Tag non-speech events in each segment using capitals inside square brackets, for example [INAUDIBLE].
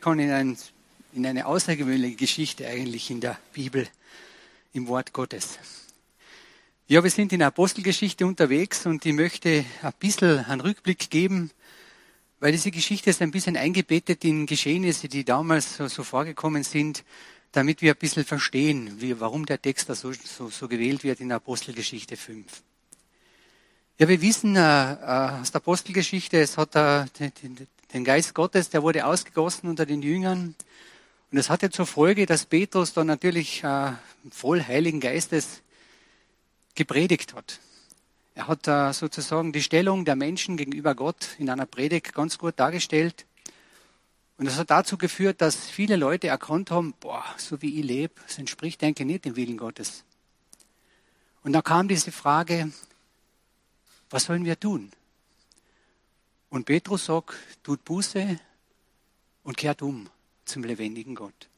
kommen in, ein, in eine außergewöhnliche Geschichte eigentlich in der Bibel, im Wort Gottes. Ja, wir sind in der Apostelgeschichte unterwegs und ich möchte ein bisschen einen Rückblick geben, weil diese Geschichte ist ein bisschen eingebettet in Geschehnisse, die damals so, so vorgekommen sind, damit wir ein bisschen verstehen, wie, warum der Text da so, so, so gewählt wird in der Apostelgeschichte 5. Ja, wir wissen äh, äh, aus der Apostelgeschichte, es hat äh, den, Geist Gottes, der wurde ausgegossen unter den Jüngern. Und das hatte zur Folge, dass Petrus dann natürlich äh, voll Heiligen Geistes gepredigt hat. Er hat äh, sozusagen die Stellung der Menschen gegenüber Gott in einer Predigt ganz gut dargestellt. Und das hat dazu geführt, dass viele Leute erkannt haben, boah, so wie ich lebe, das entspricht, denke ich, nicht dem Willen Gottes. Und da kam diese Frage, was sollen wir tun? Und Petrus sagt, tut Buße und kehrt um zum lebendigen Gott.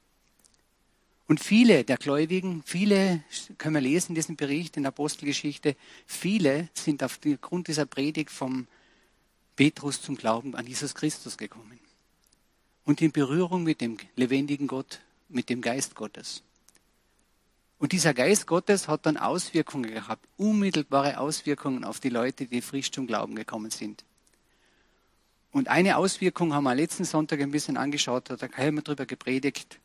Und viele der Gläubigen, viele, können wir lesen in diesem Bericht in der Apostelgeschichte, viele sind aufgrund dieser Predigt vom Petrus zum Glauben an Jesus Christus gekommen. Und in Berührung mit dem lebendigen Gott, mit dem Geist Gottes. Und dieser Geist Gottes hat dann Auswirkungen gehabt, unmittelbare Auswirkungen auf die Leute, die frisch zum Glauben gekommen sind. Und eine Auswirkung haben wir letzten Sonntag ein bisschen angeschaut, da hat der Helmer drüber gepredigt.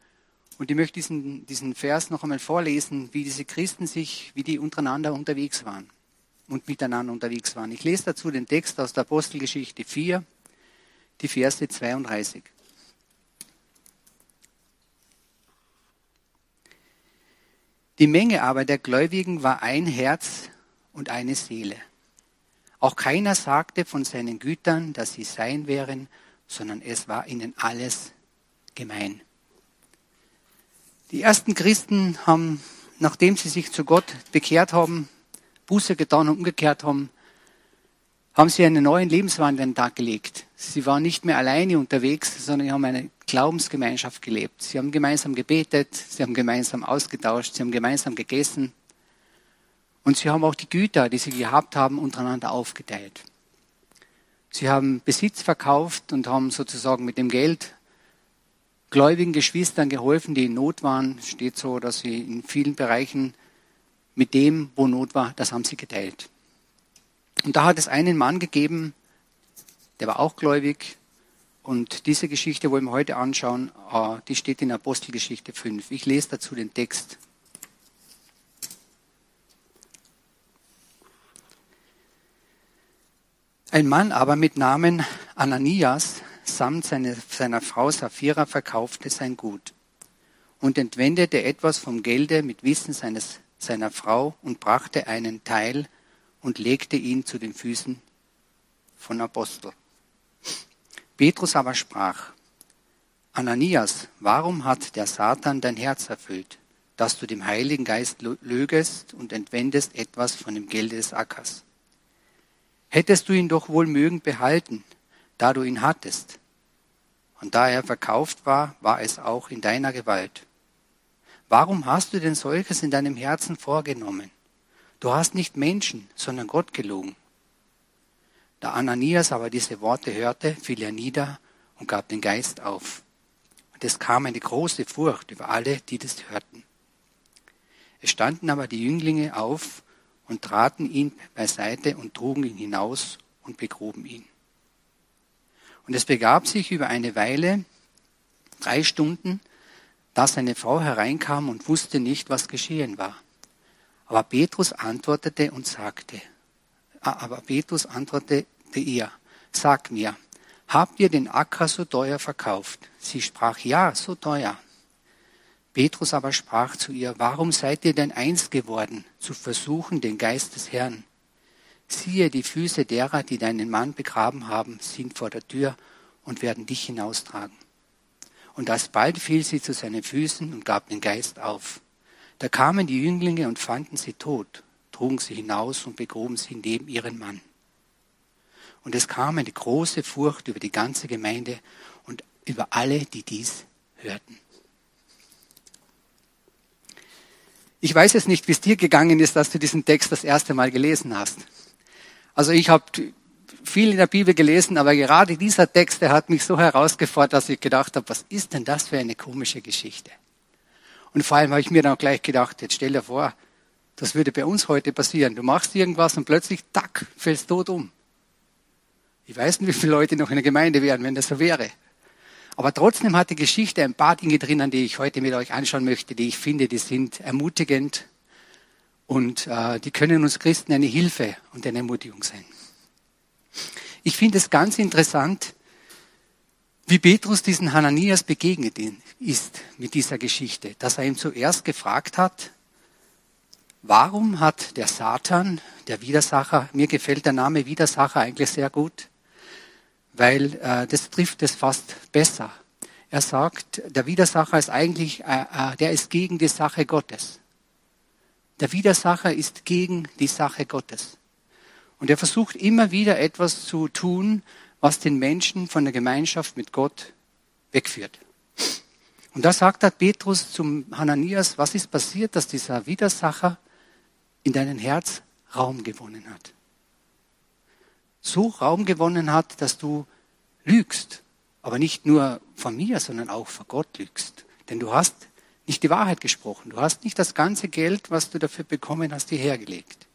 Und ich möchte diesen, diesen Vers noch einmal vorlesen, wie diese Christen sich, wie die untereinander unterwegs waren und miteinander unterwegs waren. Ich lese dazu den Text aus der Apostelgeschichte 4, die Verse 32. Die Menge aber der Gläubigen war ein Herz und eine Seele. Auch keiner sagte von seinen Gütern, dass sie sein wären, sondern es war ihnen alles gemein. Die ersten Christen haben, nachdem sie sich zu Gott bekehrt haben, Buße getan und umgekehrt haben, haben sie einen neuen Lebenswandel an den Tag gelegt. Sie waren nicht mehr alleine unterwegs, sondern sie haben eine Glaubensgemeinschaft gelebt. Sie haben gemeinsam gebetet, sie haben gemeinsam ausgetauscht, sie haben gemeinsam gegessen. Und sie haben auch die Güter, die sie gehabt haben, untereinander aufgeteilt. Sie haben Besitz verkauft und haben sozusagen mit dem Geld gläubigen Geschwistern geholfen, die in Not waren. Es steht so, dass sie in vielen Bereichen mit dem, wo Not war, das haben sie geteilt. Und da hat es einen Mann gegeben, der war auch gläubig. Und diese Geschichte wollen wir heute anschauen. Ah, die steht in Apostelgeschichte 5. Ich lese dazu den Text. Ein Mann aber mit Namen Ananias samt seine, seiner Frau Sapphira verkaufte sein Gut und entwendete etwas vom Gelde mit Wissen seines, seiner Frau und brachte einen Teil und legte ihn zu den Füßen von Apostel. Petrus aber sprach, Ananias, warum hat der Satan dein Herz erfüllt, dass du dem Heiligen Geist lögest und entwendest etwas von dem Gelde des Ackers? Hättest du ihn doch wohl mögen behalten, da du ihn hattest. Und da er verkauft war, war es auch in deiner Gewalt. Warum hast du denn solches in deinem Herzen vorgenommen? Du hast nicht Menschen, sondern Gott gelogen. Da Ananias aber diese Worte hörte, fiel er nieder und gab den Geist auf. Und es kam eine große Furcht über alle, die das hörten. Es standen aber die Jünglinge auf und traten ihn beiseite und trugen ihn hinaus und begruben ihn. Und es begab sich über eine Weile, drei Stunden, dass eine Frau hereinkam und wusste nicht, was geschehen war. Aber Petrus antwortete und sagte, ah, aber Petrus antwortete ihr, sag mir, habt ihr den Acker so teuer verkauft? Sie sprach, ja, so teuer. Petrus aber sprach zu ihr, warum seid ihr denn eins geworden, zu versuchen den Geist des Herrn? Siehe, die Füße derer, die deinen Mann begraben haben, sind vor der Tür und werden dich hinaustragen. Und alsbald fiel sie zu seinen Füßen und gab den Geist auf. Da kamen die Jünglinge und fanden sie tot, trugen sie hinaus und begruben sie neben ihren Mann. Und es kam eine große Furcht über die ganze Gemeinde und über alle, die dies hörten. Ich weiß es nicht, wie es dir gegangen ist, dass du diesen Text das erste Mal gelesen hast. Also ich habe viel in der Bibel gelesen, aber gerade dieser Text, der hat mich so herausgefordert, dass ich gedacht habe, was ist denn das für eine komische Geschichte? Und vor allem habe ich mir dann auch gleich gedacht, jetzt stell dir vor, das würde bei uns heute passieren. Du machst irgendwas und plötzlich, tack, fällst tot um. Ich weiß nicht, wie viele Leute noch in der Gemeinde wären, wenn das so wäre. Aber trotzdem hat die Geschichte ein paar Dinge drinnen, die ich heute mit euch anschauen möchte, die ich finde, die sind ermutigend und äh, die können uns Christen eine Hilfe und eine Ermutigung sein. Ich finde es ganz interessant, wie Petrus diesen Hananias begegnet ist mit dieser Geschichte, dass er ihm zuerst gefragt hat, warum hat der Satan, der Widersacher, mir gefällt der Name Widersacher eigentlich sehr gut, weil äh, das trifft es fast besser. Er sagt, der Widersacher ist eigentlich, äh, äh, der ist gegen die Sache Gottes. Der Widersacher ist gegen die Sache Gottes. Und er versucht immer wieder etwas zu tun, was den Menschen von der Gemeinschaft mit Gott wegführt. Und da sagt hat Petrus zum Hananias, was ist passiert, dass dieser Widersacher in deinem Herz Raum gewonnen hat? So Raum gewonnen hat, dass du lügst. Aber nicht nur von mir, sondern auch vor Gott lügst. Denn du hast nicht die Wahrheit gesprochen. Du hast nicht das ganze Geld, was du dafür bekommen hast, dir hergelegt.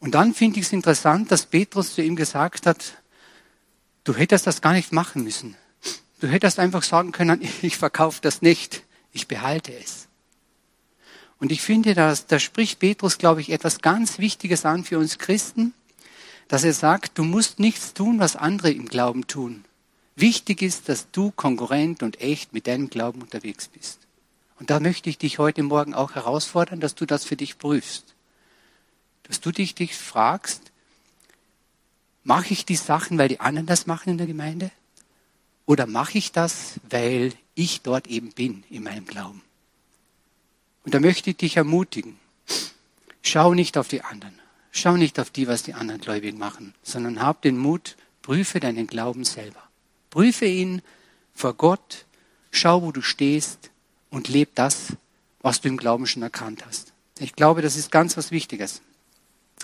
Und dann finde ich es interessant, dass Petrus zu ihm gesagt hat, du hättest das gar nicht machen müssen. Du hättest einfach sagen können, [LAUGHS] ich verkaufe das nicht, ich behalte es. Und ich finde, dass, da spricht Petrus, glaube ich, etwas ganz Wichtiges an für uns Christen, dass er sagt, du musst nichts tun, was andere im Glauben tun. Wichtig ist, dass du konkurrent und echt mit deinem Glauben unterwegs bist. Und da möchte ich dich heute Morgen auch herausfordern, dass du das für dich prüfst. Dass du dich, dich fragst, mache ich die Sachen, weil die anderen das machen in der Gemeinde? Oder mache ich das, weil ich dort eben bin in meinem Glauben? Und da möchte ich dich ermutigen. Schau nicht auf die anderen. Schau nicht auf die, was die anderen Gläubigen machen, sondern hab den Mut, prüfe deinen Glauben selber. Prüfe ihn vor Gott, schau, wo du stehst und leb das, was du im Glauben schon erkannt hast. Ich glaube, das ist ganz was Wichtiges.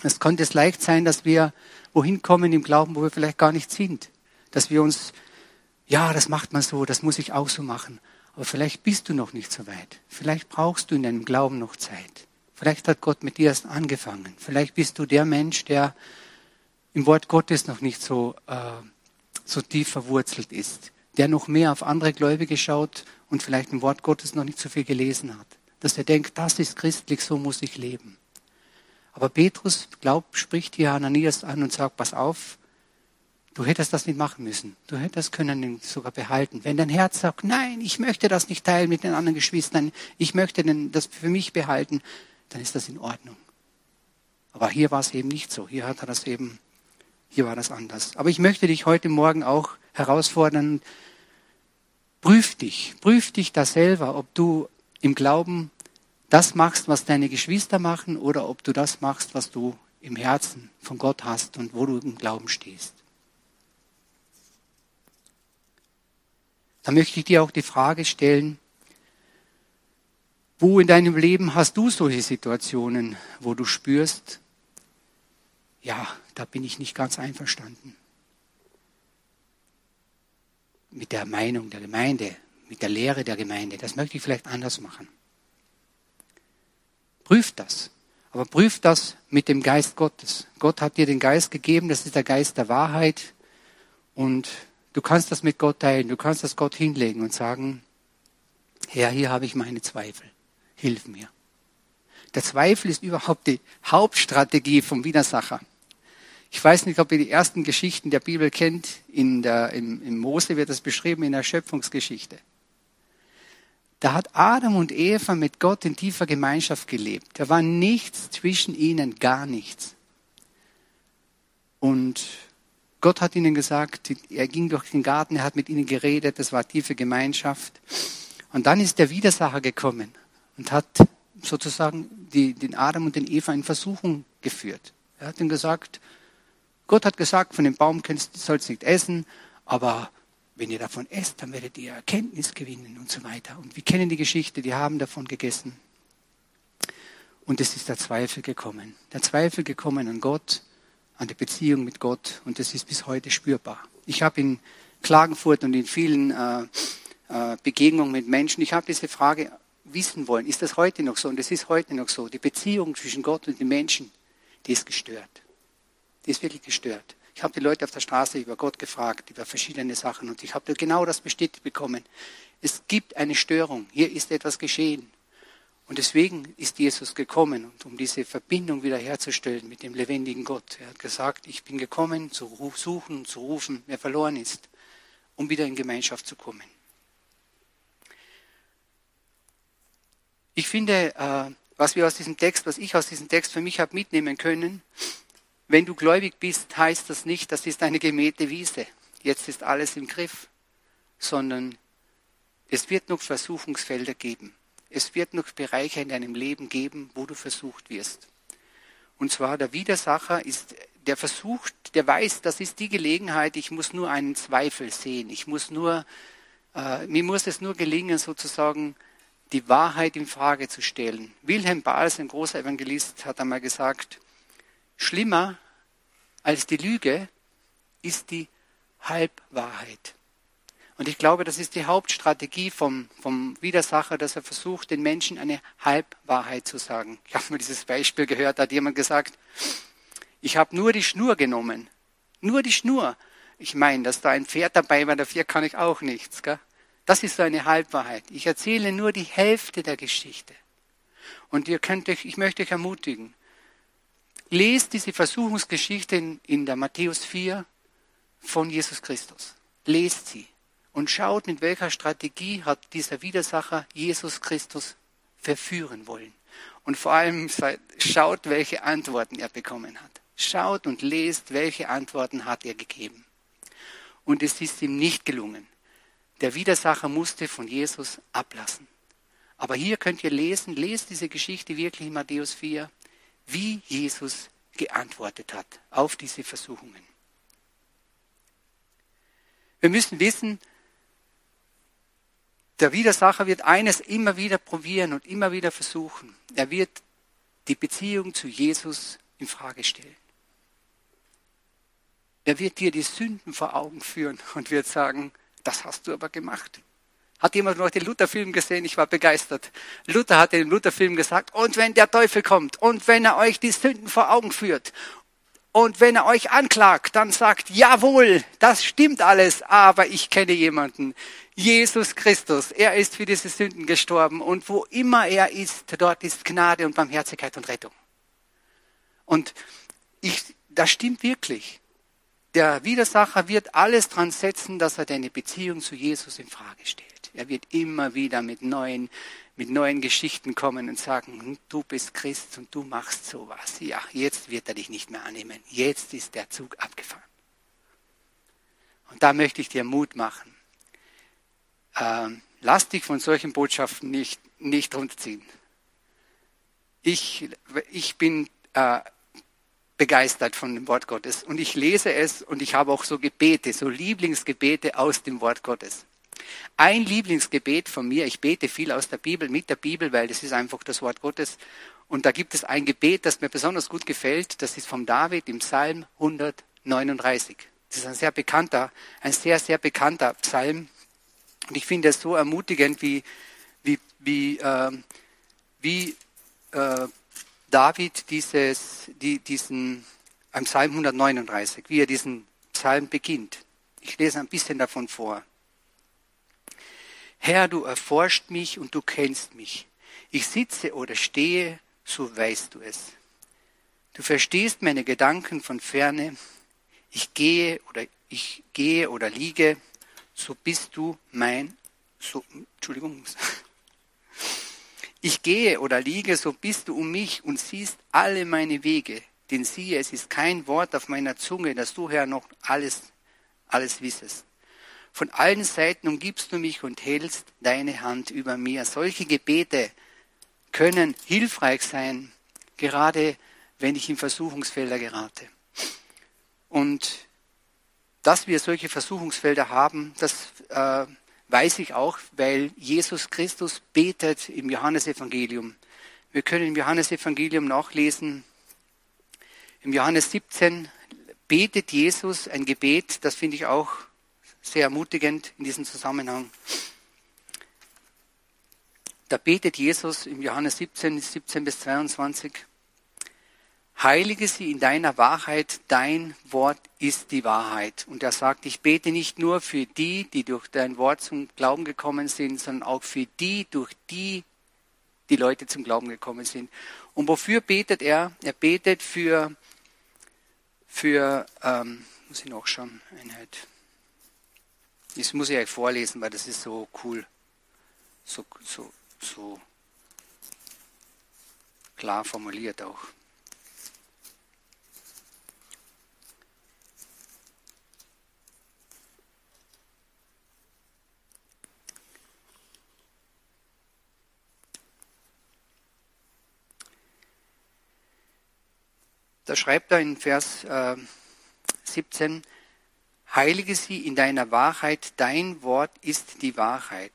Es könnte es leicht sein, dass wir wohin kommen im Glauben, wo wir vielleicht gar nicht sind. Dass wir uns, ja, das macht man so, das muss ich auch so machen. Aber vielleicht bist du noch nicht so weit. Vielleicht brauchst du in deinem Glauben noch Zeit. Vielleicht hat Gott mit dir erst angefangen. Vielleicht bist du der Mensch, der im Wort Gottes noch nicht so, äh, so tief verwurzelt ist, der noch mehr auf andere Gläubige schaut und vielleicht im Wort Gottes noch nicht so viel gelesen hat. Dass er denkt, das ist christlich, so muss ich leben. Aber Petrus glaubt, spricht hier Ananias an und sagt, pass auf, du hättest das nicht machen müssen. Du hättest können sogar behalten. Wenn dein Herz sagt, nein, ich möchte das nicht teilen mit den anderen Geschwistern, ich möchte das für mich behalten, dann ist das in Ordnung. Aber hier war es eben nicht so. Hier hat er das eben, hier war das anders. Aber ich möchte dich heute Morgen auch herausfordern, prüf dich, prüf dich da selber, ob du im Glauben das machst, was deine Geschwister machen, oder ob du das machst, was du im Herzen von Gott hast und wo du im Glauben stehst. Da möchte ich dir auch die Frage stellen, wo in deinem Leben hast du solche Situationen, wo du spürst, ja, da bin ich nicht ganz einverstanden mit der Meinung der Gemeinde, mit der Lehre der Gemeinde. Das möchte ich vielleicht anders machen. Prüf das. Aber prüf das mit dem Geist Gottes. Gott hat dir den Geist gegeben, das ist der Geist der Wahrheit. Und du kannst das mit Gott teilen. Du kannst das Gott hinlegen und sagen, Herr, hier habe ich meine Zweifel hilf mir. Der Zweifel ist überhaupt die Hauptstrategie vom Widersacher. Ich weiß nicht, ob ihr die ersten Geschichten der Bibel kennt. In der, im, Im Mose wird das beschrieben in der Schöpfungsgeschichte. Da hat Adam und Eva mit Gott in tiefer Gemeinschaft gelebt. Da war nichts zwischen ihnen, gar nichts. Und Gott hat ihnen gesagt, er ging durch den Garten, er hat mit ihnen geredet, das war tiefe Gemeinschaft. Und dann ist der Widersacher gekommen und hat sozusagen die, den Adam und den Eva in Versuchung geführt. Er hat ihnen gesagt, Gott hat gesagt, von dem Baum sollst du nicht essen, aber wenn ihr davon esst, dann werdet ihr Erkenntnis gewinnen und so weiter. Und wir kennen die Geschichte, die haben davon gegessen. Und es ist der Zweifel gekommen. Der Zweifel gekommen an Gott an der Beziehung mit Gott und das ist bis heute spürbar. Ich habe in Klagenfurt und in vielen äh, äh, Begegnungen mit Menschen, ich habe diese Frage wissen wollen, ist das heute noch so? Und das ist heute noch so. Die Beziehung zwischen Gott und den Menschen, die ist gestört. Die ist wirklich gestört. Ich habe die Leute auf der Straße über Gott gefragt, über verschiedene Sachen und ich habe genau das bestätigt bekommen. Es gibt eine Störung. Hier ist etwas geschehen. Und deswegen ist Jesus gekommen, um diese Verbindung wiederherzustellen mit dem lebendigen Gott. Er hat gesagt, ich bin gekommen, zu suchen, zu rufen, wer verloren ist, um wieder in Gemeinschaft zu kommen. Ich finde, äh, was wir aus diesem Text, was ich aus diesem Text für mich habe mitnehmen können, wenn du gläubig bist, heißt das nicht, das ist eine gemähte Wiese. Jetzt ist alles im Griff, sondern es wird noch Versuchungsfelder geben. Es wird noch Bereiche in deinem Leben geben, wo du versucht wirst. Und zwar der Widersacher ist, der versucht, der weiß, das ist die Gelegenheit, ich muss nur einen Zweifel sehen. Ich muss nur, äh, mir muss es nur gelingen, sozusagen die Wahrheit in Frage zu stellen. Wilhelm Bahls, ein großer Evangelist, hat einmal gesagt, schlimmer als die Lüge ist die Halbwahrheit. Und ich glaube, das ist die Hauptstrategie vom, vom Widersacher, dass er versucht, den Menschen eine Halbwahrheit zu sagen. Ich habe mal dieses Beispiel gehört, da hat jemand gesagt, ich habe nur die Schnur genommen. Nur die Schnur. Ich meine, dass da ein Pferd dabei war, dafür kann ich auch nichts. Gell? Das ist so eine Halbwahrheit. Ich erzähle nur die Hälfte der Geschichte. Und ihr könnt euch, ich möchte euch ermutigen, lest diese Versuchungsgeschichte in, in der Matthäus 4 von Jesus Christus. Lest sie und schaut, mit welcher Strategie hat dieser Widersacher Jesus Christus verführen wollen. Und vor allem schaut, welche Antworten er bekommen hat. Schaut und lest, welche Antworten hat er gegeben. Und es ist ihm nicht gelungen. Der Widersacher musste von Jesus ablassen. Aber hier könnt ihr lesen, lest diese Geschichte wirklich in Matthäus 4, wie Jesus geantwortet hat auf diese Versuchungen. Wir müssen wissen, der Widersacher wird eines immer wieder probieren und immer wieder versuchen. Er wird die Beziehung zu Jesus in Frage stellen. Er wird dir die Sünden vor Augen führen und wird sagen, das hast du aber gemacht. Hat jemand noch den Luther-Film gesehen? Ich war begeistert. Luther hat dem Luther-Film gesagt, und wenn der Teufel kommt und wenn er euch die Sünden vor Augen führt und wenn er euch anklagt, dann sagt, jawohl, das stimmt alles, aber ich kenne jemanden, Jesus Christus, er ist für diese Sünden gestorben und wo immer er ist, dort ist Gnade und Barmherzigkeit und Rettung. Und ich, das stimmt wirklich. Der Widersacher wird alles dran setzen, dass er deine Beziehung zu Jesus in Frage stellt. Er wird immer wieder mit neuen, mit neuen Geschichten kommen und sagen, hm, du bist Christ und du machst sowas. Ja, jetzt wird er dich nicht mehr annehmen. Jetzt ist der Zug abgefahren. Und da möchte ich dir Mut machen äh, lass dich von solchen Botschaften nicht, nicht runterziehen. Ich, ich bin äh, begeistert von dem Wort Gottes und ich lese es und ich habe auch so Gebete, so Lieblingsgebete aus dem Wort Gottes. Ein Lieblingsgebet von mir, ich bete viel aus der Bibel, mit der Bibel, weil das ist einfach das Wort Gottes. Und da gibt es ein Gebet, das mir besonders gut gefällt, das ist vom David im Psalm 139. Das ist ein sehr bekannter, ein sehr, sehr bekannter Psalm. Und ich finde es so ermutigend, wie, wie, wie, äh, wie äh, David dieses, die, diesen, am Psalm 139, wie er diesen Psalm beginnt. Ich lese ein bisschen davon vor. Herr, du erforscht mich und du kennst mich. Ich sitze oder stehe, so weißt du es. Du verstehst meine Gedanken von ferne. Ich gehe oder ich gehe oder liege, so bist du mein, so, Entschuldigung, ich gehe oder liege, so bist du um mich und siehst alle meine Wege. Denn siehe, es ist kein Wort auf meiner Zunge, dass du, Herr, noch alles, alles wissest. Von allen Seiten umgibst du mich und hältst deine Hand über mir. Solche Gebete können hilfreich sein, gerade wenn ich in Versuchungsfelder gerate. Und dass wir solche Versuchungsfelder haben, das äh, weiß ich auch, weil Jesus Christus betet im Johannesevangelium. Wir können im Johannesevangelium nachlesen, im Johannes 17 betet Jesus ein Gebet, das finde ich auch sehr ermutigend in diesem Zusammenhang. Da betet Jesus im Johannes 17, 17 bis 22. Heilige sie in deiner Wahrheit, dein Wort ist die Wahrheit. Und er sagt, ich bete nicht nur für die, die durch dein Wort zum Glauben gekommen sind, sondern auch für die, durch die die Leute zum Glauben gekommen sind. Und wofür betet er? Er betet für, für ähm, muss ich noch schauen, Einheit. Das muss ich euch vorlesen, weil das ist so cool, so, so, so klar formuliert auch. Da schreibt er in Vers äh, 17, Heilige sie in deiner Wahrheit, dein Wort ist die Wahrheit.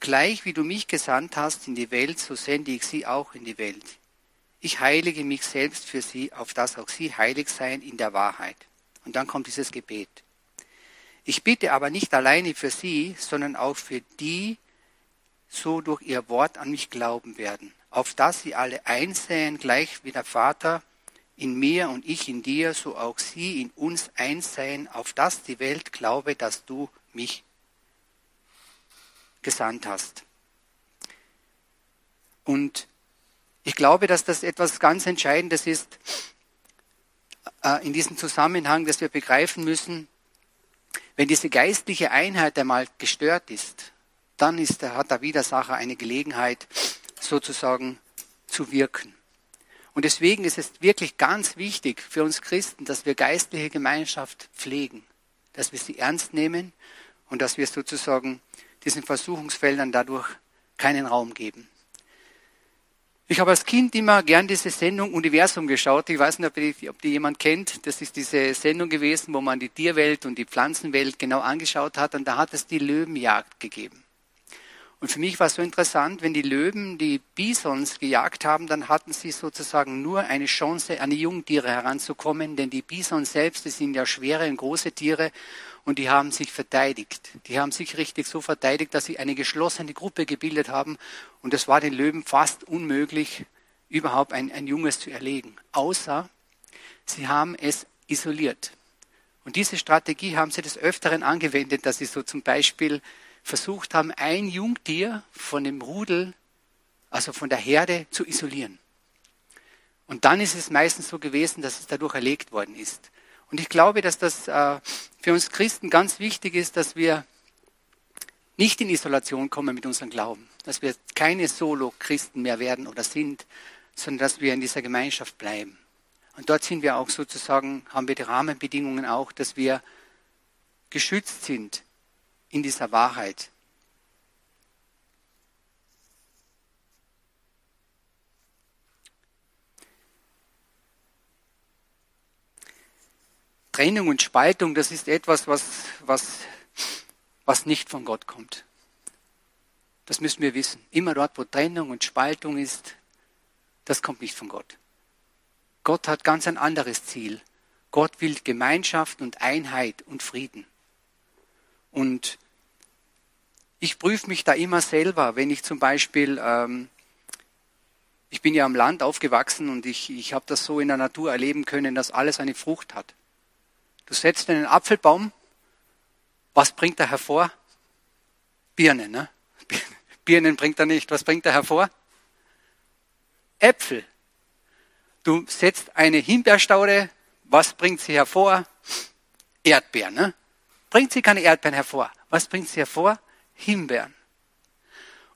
Gleich wie du mich gesandt hast in die Welt, so sende ich sie auch in die Welt. Ich heilige mich selbst für sie, auf dass auch sie heilig seien in der Wahrheit. Und dann kommt dieses Gebet. Ich bitte aber nicht alleine für sie, sondern auch für die, so durch ihr Wort an mich glauben werden, auf dass sie alle einsehen, gleich wie der Vater in mir und ich in dir, so auch sie in uns eins sein, auf das die Welt glaube, dass du mich gesandt hast. Und ich glaube, dass das etwas ganz Entscheidendes ist äh, in diesem Zusammenhang, dass wir begreifen müssen, wenn diese geistliche Einheit einmal gestört ist, dann ist, hat der Widersacher eine Gelegenheit, sozusagen zu wirken. Und deswegen ist es wirklich ganz wichtig für uns Christen, dass wir geistliche Gemeinschaft pflegen, dass wir sie ernst nehmen und dass wir sozusagen diesen Versuchungsfeldern dadurch keinen Raum geben. Ich habe als Kind immer gern diese Sendung Universum geschaut. Ich weiß nicht, ob die, ob die jemand kennt. Das ist diese Sendung gewesen, wo man die Tierwelt und die Pflanzenwelt genau angeschaut hat. Und da hat es die Löwenjagd gegeben. Und für mich war es so interessant, wenn die Löwen die Bisons gejagt haben, dann hatten sie sozusagen nur eine Chance, an die Jungtiere heranzukommen, denn die Bisons selbst, die sind ja schwere und große Tiere und die haben sich verteidigt. Die haben sich richtig so verteidigt, dass sie eine geschlossene Gruppe gebildet haben und es war den Löwen fast unmöglich, überhaupt ein, ein Junges zu erlegen, außer sie haben es isoliert. Und diese Strategie haben sie des Öfteren angewendet, dass sie so zum Beispiel versucht haben, ein Jungtier von dem Rudel, also von der Herde, zu isolieren. Und dann ist es meistens so gewesen, dass es dadurch erlegt worden ist. Und ich glaube, dass das äh, für uns Christen ganz wichtig ist, dass wir nicht in Isolation kommen mit unserem Glauben, dass wir keine Solo-Christen mehr werden oder sind, sondern dass wir in dieser Gemeinschaft bleiben. Und dort sind wir auch sozusagen, haben wir die Rahmenbedingungen auch, dass wir geschützt sind in dieser Wahrheit. Trennung und Spaltung, das ist etwas, was, was, was nicht von Gott kommt. Das müssen wir wissen. Immer dort, wo Trennung und Spaltung ist, das kommt nicht von Gott. Gott hat ganz ein anderes Ziel. Gott will Gemeinschaft und Einheit und Frieden. Und ich prüfe mich da immer selber, wenn ich zum Beispiel, ähm, ich bin ja am Land aufgewachsen und ich, ich habe das so in der Natur erleben können, dass alles eine Frucht hat. Du setzt einen Apfelbaum, was bringt er hervor? Birnen, ne? [LAUGHS] Birnen bringt er nicht. Was bringt er hervor? Äpfel. Du setzt eine Himbeerstaude, was bringt sie hervor? Erdbeeren, ne? Bringt sie keine Erdbeeren hervor. Was bringt sie hervor? Himbeeren.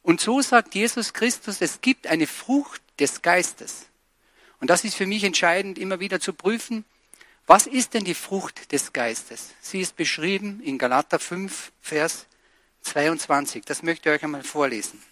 Und so sagt Jesus Christus, es gibt eine Frucht des Geistes. Und das ist für mich entscheidend, immer wieder zu prüfen, was ist denn die Frucht des Geistes? Sie ist beschrieben in Galater 5, Vers 22. Das möchte ich euch einmal vorlesen.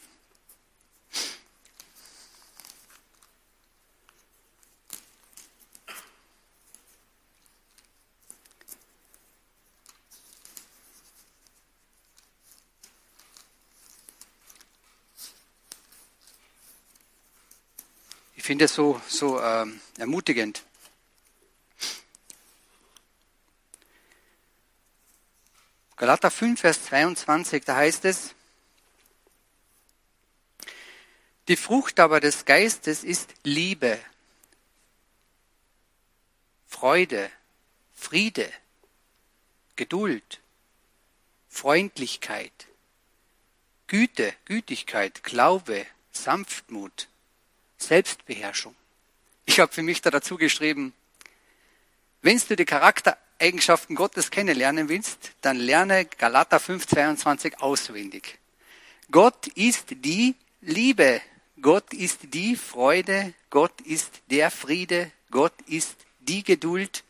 finde es so, so ähm, ermutigend. Galater 5, Vers 22, da heißt es, die Frucht aber des Geistes ist Liebe, Freude, Friede, Geduld, Freundlichkeit, Güte, Gütigkeit, Glaube, Sanftmut, Selbstbeherrschung. Ich habe für mich da dazu geschrieben, wenn du die Charaktereigenschaften Gottes kennenlernen willst, dann lerne Galater 5,22 auswendig. Gott ist die Liebe, Gott ist die Freude, Gott ist der Friede, Gott ist die Geduld,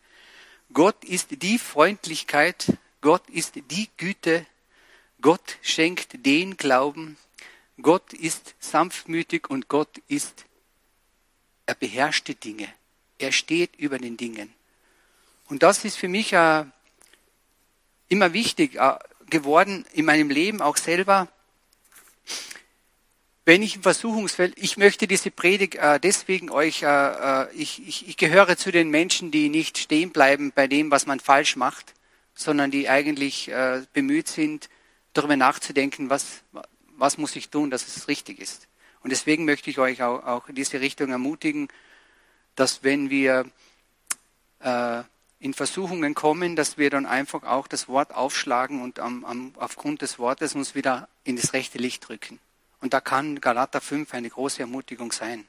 Gott ist die Freundlichkeit, Gott ist die Güte, Gott schenkt den Glauben, Gott ist sanftmütig und Gott ist, er beherrscht die Dinge, er steht über den Dingen. Und das ist für mich äh, immer wichtig äh, geworden in meinem Leben, auch selber. Wenn ich im Versuchungsfeld, ich möchte diese Predigt äh, deswegen euch, ich, ich, ich gehöre zu den Menschen, die nicht stehen bleiben bei dem, was man falsch macht, sondern die eigentlich bemüht sind, darüber nachzudenken, was, was muss ich tun, dass es richtig ist. Und deswegen möchte ich euch auch, auch in diese Richtung ermutigen, dass wenn wir äh, in Versuchungen kommen, dass wir dann einfach auch das Wort aufschlagen und am, am, aufgrund des Wortes uns wieder in das rechte Licht drücken. Und da kann Galater 5 eine große Ermutigung sein.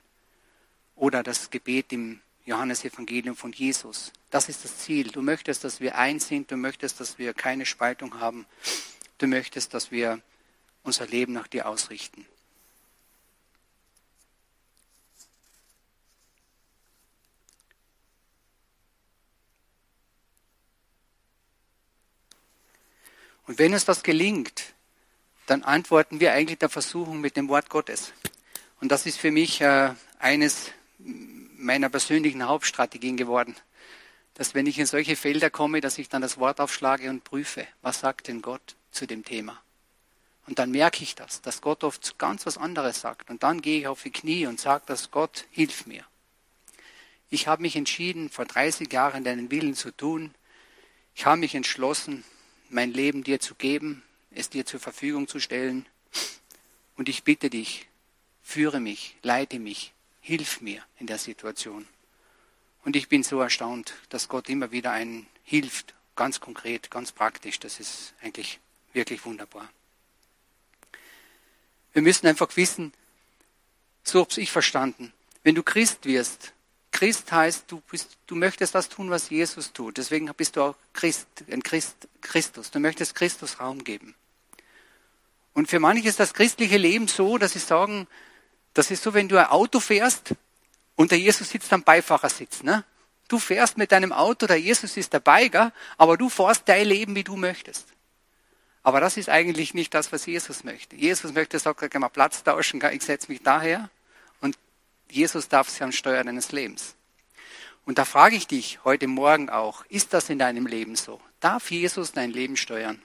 Oder das Gebet im Johannesevangelium von Jesus. Das ist das Ziel. Du möchtest, dass wir eins sind, du möchtest, dass wir keine Spaltung haben, du möchtest, dass wir unser Leben nach dir ausrichten. Und wenn uns das gelingt, dann antworten wir eigentlich der Versuchung mit dem Wort Gottes. Und das ist für mich äh, eines meiner persönlichen Hauptstrategien geworden. Dass wenn ich in solche Felder komme, dass ich dann das Wort aufschlage und prüfe, was sagt denn Gott zu dem Thema. Und dann merke ich das, dass Gott oft ganz was anderes sagt. Und dann gehe ich auf die Knie und sage, dass Gott hilf mir. Ich habe mich entschieden, vor 30 Jahren deinen Willen zu tun. Ich habe mich entschlossen, mein Leben dir zu geben, es dir zur Verfügung zu stellen. Und ich bitte dich, führe mich, leite mich, hilf mir in der Situation. Und ich bin so erstaunt, dass Gott immer wieder einen hilft, ganz konkret, ganz praktisch. Das ist eigentlich wirklich wunderbar. Wir müssen einfach wissen, so habe ich verstanden, wenn du Christ wirst, Christ heißt, du, bist, du möchtest das tun, was Jesus tut. Deswegen bist du auch Christ, ein Christ, Christus. Du möchtest Christus Raum geben. Und für manche ist das christliche Leben so, dass sie sagen, das ist so, wenn du ein Auto fährst und der Jesus sitzt am Beifahrersitz. Ne? Du fährst mit deinem Auto, der Jesus ist dabei, gell? aber du fährst dein Leben, wie du möchtest. Aber das ist eigentlich nicht das, was Jesus möchte. Jesus möchte, sagt, kann mal Platz tauschen, ich setze mich daher Jesus darf sich am Steuer deines Lebens. Und da frage ich dich heute Morgen auch, ist das in deinem Leben so? Darf Jesus dein Leben steuern?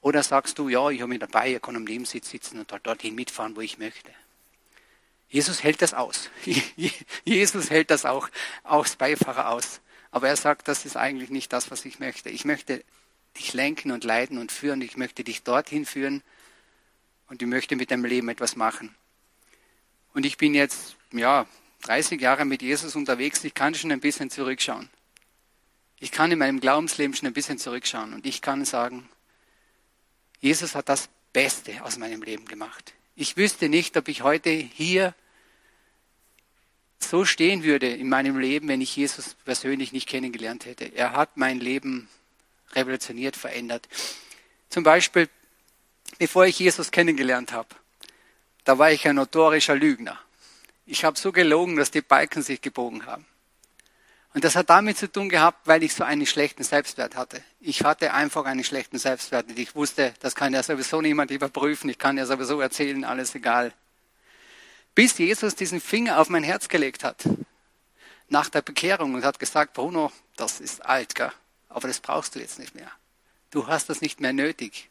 Oder sagst du, ja, ich habe mich dabei, ich kann am Nebensitz sitzen und dorthin mitfahren, wo ich möchte? Jesus hält das aus. [LAUGHS] Jesus hält das auch als Beifahrer aus. Aber er sagt, das ist eigentlich nicht das, was ich möchte. Ich möchte dich lenken und leiten und führen. Ich möchte dich dorthin führen und ich möchte mit deinem Leben etwas machen. Und ich bin jetzt, ja, 30 Jahre mit Jesus unterwegs. Ich kann schon ein bisschen zurückschauen. Ich kann in meinem Glaubensleben schon ein bisschen zurückschauen und ich kann sagen, Jesus hat das Beste aus meinem Leben gemacht. Ich wüsste nicht, ob ich heute hier so stehen würde in meinem Leben, wenn ich Jesus persönlich nicht kennengelernt hätte. Er hat mein Leben revolutioniert, verändert. Zum Beispiel, bevor ich Jesus kennengelernt habe, da war ich ein notorischer Lügner. Ich habe so gelogen, dass die Balken sich gebogen haben. Und das hat damit zu tun gehabt, weil ich so einen schlechten Selbstwert hatte. Ich hatte einfach einen schlechten Selbstwert. Und ich wusste, das kann ja sowieso niemand überprüfen. Ich kann ja sowieso erzählen, alles egal. Bis Jesus diesen Finger auf mein Herz gelegt hat. Nach der Bekehrung und hat gesagt, Bruno, das ist alt, gell? aber das brauchst du jetzt nicht mehr. Du hast das nicht mehr nötig.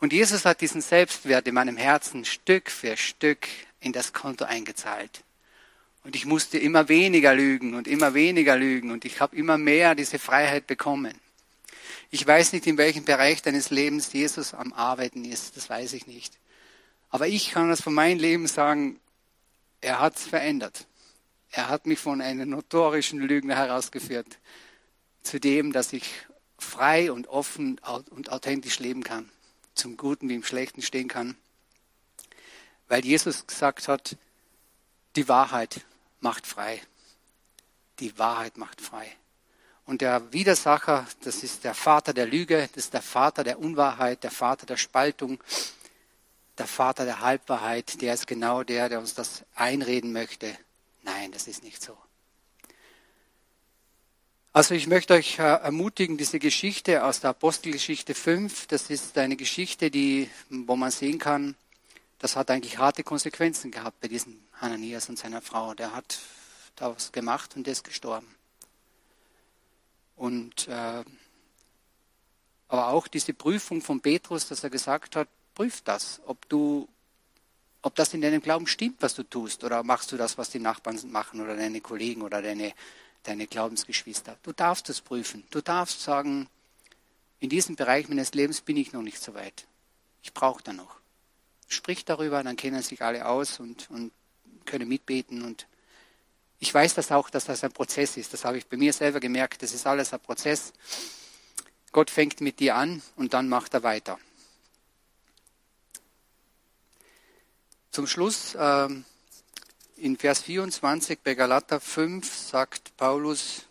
Und Jesus hat diesen Selbstwert in meinem Herzen Stück für Stück in das Konto eingezahlt. Und ich musste immer weniger lügen und immer weniger lügen und ich habe immer mehr diese Freiheit bekommen. Ich weiß nicht, in welchem Bereich deines Lebens Jesus am Arbeiten ist. Das weiß ich nicht. Aber ich kann das von meinem Leben sagen, er hat es verändert. Er hat mich von einem notorischen Lügner herausgeführt zu dem, dass ich frei und offen und authentisch leben kann. Zum Guten wie im Schlechten stehen kann. Weil Jesus gesagt hat, die Wahrheit macht frei. Die Wahrheit macht frei. Und der Widersacher, das ist der Vater der Lüge, das ist der Vater der Unwahrheit, der Vater der Spaltung, der Vater der Halbwahrheit, der ist genau der, der uns das einreden möchte. Nein, das ist nicht so. Also ich möchte euch äh, ermutigen, diese Geschichte aus der Apostelgeschichte 5, das ist eine Geschichte, die, wo man sehen kann, das hat eigentlich harte Konsequenzen gehabt bei diesem Hananias und seiner Frau. Der hat da was gemacht und der ist gestorben. Und äh, aber auch diese Prüfung von Petrus, dass er gesagt hat, prüf das, ob du, ob das in deinem Glauben stimmt, was du tust, oder machst du das, was die Nachbarn machen oder deine Kollegen oder deine, deine Glaubensgeschwister. Du darfst das prüfen. Du darfst sagen, in diesem Bereich meines Lebens bin ich noch nicht so weit. Ich brauche da noch. Sprich darüber, dann kennen sich alle aus und, und können mitbeten und ich weiß das auch, dass das ein Prozess ist. Das habe ich bei mir selber gemerkt. Das ist alles ein Prozess. Gott fängt mit dir an und dann macht er weiter. Zum Schluss äh, in Vers 24 bei Galater 5 sagt Paulus,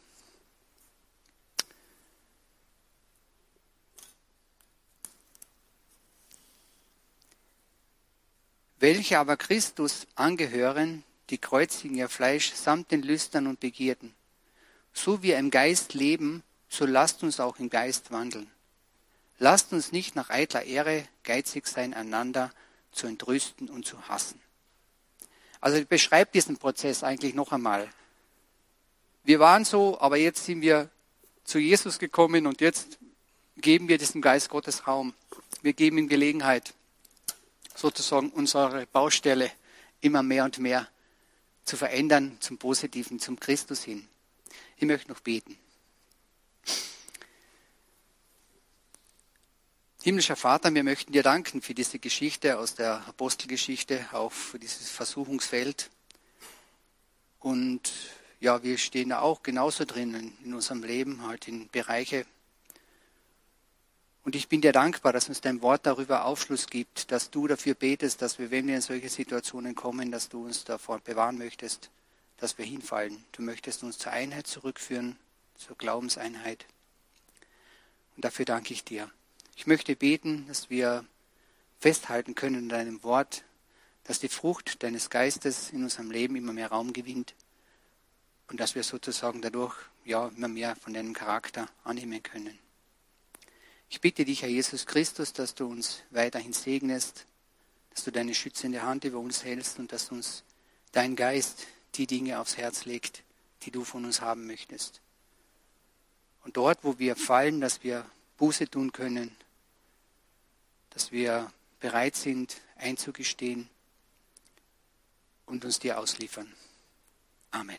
welche aber Christus angehören, die kreuzigen ihr Fleisch samt den Lüstern und Begierden. So wir im Geist leben, so lasst uns auch im Geist wandeln. Lasst uns nicht nach eitler Ehre geizig sein, einander zu entrüsten und zu hassen. Also beschreibt diesen Prozess eigentlich noch einmal. Wir waren so, aber jetzt sind wir zu Jesus gekommen und jetzt geben wir diesem Geist Gottes Raum. Wir geben ihm Gelegenheit, sozusagen unsere Baustelle immer mehr und mehr zu verändern zum Positiven, zum Christus hin. Ich möchte noch beten. Himmlischer Vater, wir möchten dir danken für diese Geschichte aus der Apostelgeschichte, auch für dieses Versuchungsfeld. Und ja, wir stehen da auch genauso drinnen in unserem Leben, halt in Bereiche, und ich bin dir dankbar, dass uns dein Wort darüber Aufschluss gibt, dass du dafür betest, dass wir, wenn wir in solche Situationen kommen, dass du uns davor bewahren möchtest, dass wir hinfallen. Du möchtest uns zur Einheit zurückführen, zur Glaubenseinheit. Und dafür danke ich dir. Ich möchte beten, dass wir festhalten können in deinem Wort, dass die Frucht deines Geistes in unserem Leben immer mehr Raum gewinnt und dass wir sozusagen dadurch ja immer mehr von deinem Charakter annehmen können. Ich bitte dich, Herr Jesus Christus, dass du uns weiterhin segnest, dass du deine schützende Hand über uns hältst und dass uns dein Geist die Dinge aufs Herz legt, die du von uns haben möchtest. Und dort, wo wir fallen, dass wir Buße tun können, dass wir bereit sind, einzugestehen und uns dir ausliefern. Amen.